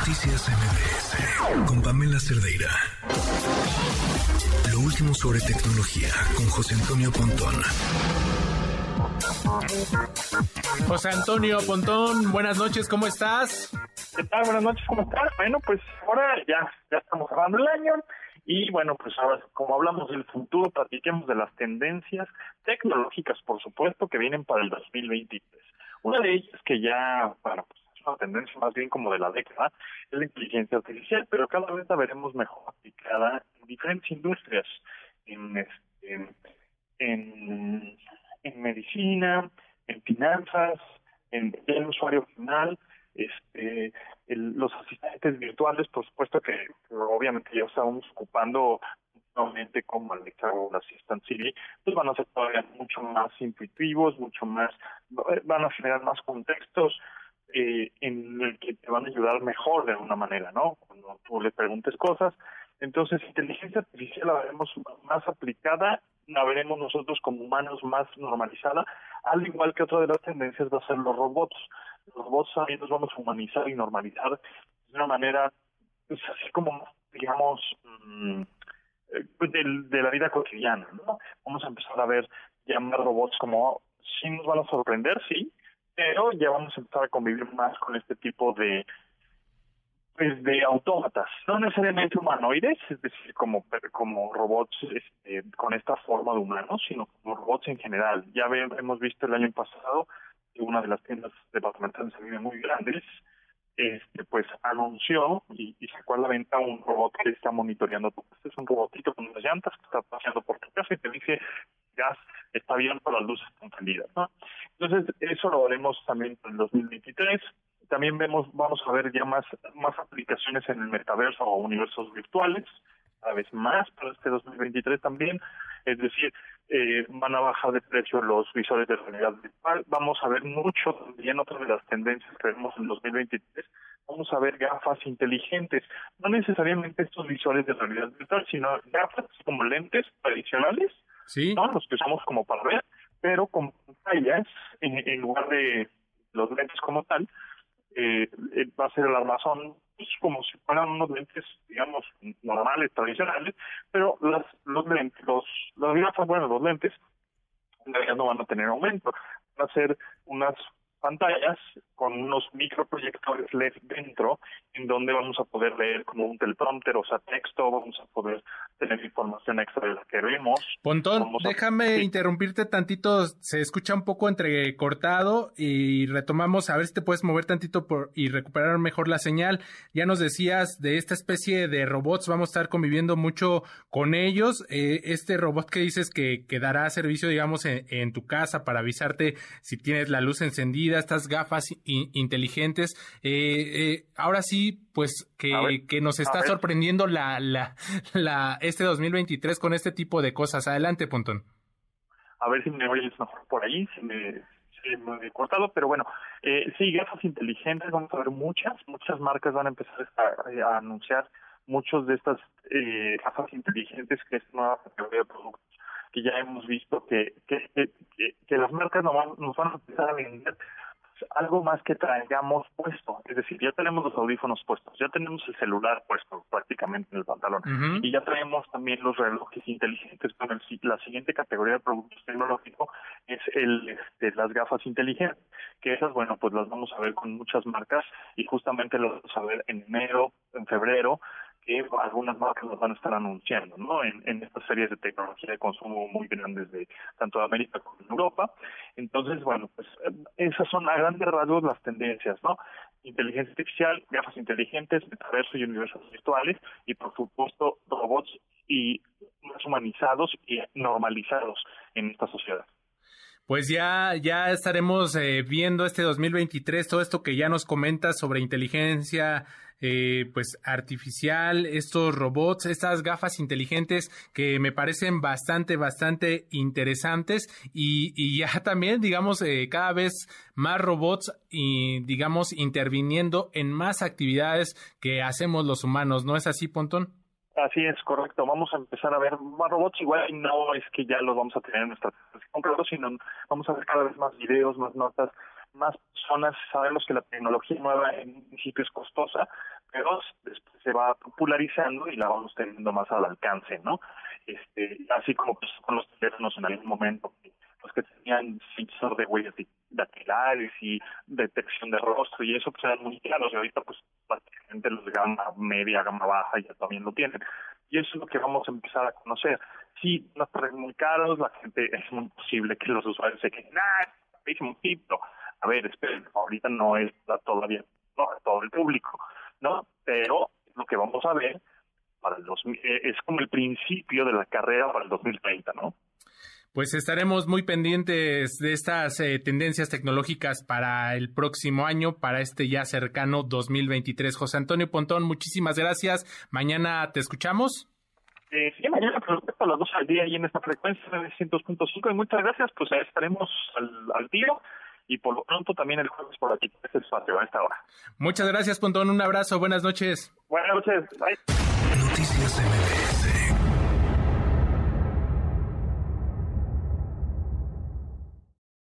Noticias MBS con Pamela Cerdeira. Lo último sobre tecnología con José Antonio Pontón. José Antonio Pontón, buenas noches, ¿cómo estás? ¿Qué tal? Buenas noches, ¿cómo estás? Bueno, pues ahora ya, ya estamos acabando el año y bueno, pues ahora como hablamos del futuro, platiquemos de las tendencias tecnológicas, por supuesto, que vienen para el 2023. Una de ellas que ya, bueno, pues es una tendencia más bien como de la década, es la inteligencia artificial, pero cada vez la veremos mejor aplicada en diferentes industrias, en, este, en, en medicina, en finanzas, en el usuario final, este los asistentes virtuales, por supuesto que, obviamente ya estamos ocupando nuevamente como Alexa o Assistant Siri, pues van a ser todavía mucho más intuitivos, mucho más, van a generar más contextos eh, en el que te van a ayudar mejor de alguna manera, ¿no? Cuando tú le preguntes cosas. Entonces, inteligencia artificial la veremos más aplicada, la veremos nosotros como humanos más normalizada, al igual que otra de las tendencias va a ser los robots los robots también nos vamos a humanizar y normalizar de una manera, pues así como, digamos, mm, eh, pues de, de, la vida cotidiana, ¿no? Vamos a empezar a ver llamar robots como, sí nos van a sorprender, sí, pero ya vamos a empezar a convivir más con este tipo de pues de autómatas, no necesariamente humanoides, es decir, como como robots este, con esta forma de humanos, sino como robots en general. Ya hemos visto el año pasado una de las tiendas departamentales se muy grandes, este, pues anunció y, sacó a la venta un robot que está monitoreando casa. Es un robotito con unas llantas que está paseando por tu casa y te dice gas está abierto, las luces están. ¿no? Entonces, eso lo haremos también en el 2023. También vemos, vamos a ver ya más, más aplicaciones en el metaverso o universos virtuales, cada vez más para este 2023 también. Es decir, eh, van a bajar de precio los visores de realidad virtual. Vamos a ver mucho también otra de las tendencias que vemos en 2023. Vamos a ver gafas inteligentes, no necesariamente estos visores de realidad virtual, sino gafas como lentes tradicionales, ¿Sí? ¿no? los que usamos como para ver, pero con pantallas en, en lugar de los lentes como tal, eh, eh, va a ser el armazón pues, como si fueran unos lentes, digamos, normales, tradicionales, pero las, los lentes, los, las gafas, bueno, los lentes, en no van a tener aumento, van a ser unas pantallas con unos microproyectores LED dentro, en donde vamos a poder leer como un teleprompter, o sea, texto, vamos a poder tener información extra de la que vemos. Pontón, déjame interrumpirte tantito, se escucha un poco entrecortado y retomamos, a ver si te puedes mover tantito por, y recuperar mejor la señal. Ya nos decías de esta especie de robots, vamos a estar conviviendo mucho con ellos. Eh, este robot que dices que, que dará servicio, digamos, en tu casa para avisarte si tienes la luz encendida estas gafas inteligentes. Eh, eh, ahora sí, pues que, que nos está sorprendiendo la, la, la, este 2023 con este tipo de cosas. Adelante, Pontón. A ver si me oyes mejor por ahí, si me, me he cortado, pero bueno, eh, sí, gafas inteligentes, vamos a ver muchas, muchas marcas van a empezar a, anunciar muchos de estas eh, gafas inteligentes que es una categoría de productos que ya hemos visto que, que, que, que las marcas nos van, nos van a empezar a vender algo más que traigamos puesto. Es decir, ya tenemos los audífonos puestos, ya tenemos el celular puesto prácticamente en el pantalón y ya traemos también los relojes inteligentes. Bueno, la siguiente categoría de productos tecnológicos es el este, las gafas inteligentes, que esas, bueno, pues las vamos a ver con muchas marcas y justamente las vamos a ver en enero, en febrero, que algunas marcas nos van a estar anunciando, ¿no? En, en estas series de tecnología de consumo muy grandes de tanto de América como de Europa. Entonces, bueno, pues eh, esas son a grandes rasgos las tendencias, ¿no? Inteligencia artificial, gafas inteligentes, metaverso y universos virtuales y por supuesto robots y más humanizados y normalizados en esta sociedad. Pues ya, ya estaremos eh, viendo este 2023 todo esto que ya nos comentas sobre inteligencia eh, pues artificial, estos robots, estas gafas inteligentes que me parecen bastante, bastante interesantes y, y ya también, digamos, eh, cada vez más robots y, digamos, interviniendo en más actividades que hacemos los humanos, ¿no es así, Pontón? Así es, correcto. Vamos a empezar a ver más robots. Igual no es que ya los vamos a tener en nuestra completo, sino vamos a ver cada vez más videos, más notas, más personas. Sabemos que la tecnología nueva en principio es costosa, pero después se va popularizando y la vamos teniendo más al alcance, ¿no? Este, así como pues, con los teléfonos en algún momento, los que tenían sensor de huellas dactilares y detección de rostro y eso pues eran muy caros y ahorita pues prácticamente los de gama media, gama baja ya también lo tienen. Y eso es lo que vamos a empezar a conocer. Sí, los precios muy caros, la gente es muy posible que los usuarios se queden, ah, es un tipo. A ver, esperen, ahorita no es todavía no, todo el público, ¿no? Pero lo que vamos a ver para el eh, es como el principio de la carrera para el 2030, ¿no? Pues estaremos muy pendientes de estas eh, tendencias tecnológicas para el próximo año, para este ya cercano 2023. José Antonio Pontón, muchísimas gracias. Mañana te escuchamos. Eh, sí, mañana respecto a las dos al día y en esta frecuencia de 900.5 y muchas gracias, pues estaremos al, al tiro y por lo pronto también el jueves por aquí, este espacio a esta hora. Muchas gracias, Pontón, un abrazo, buenas noches. Buenas noches, bye. Noticias MBS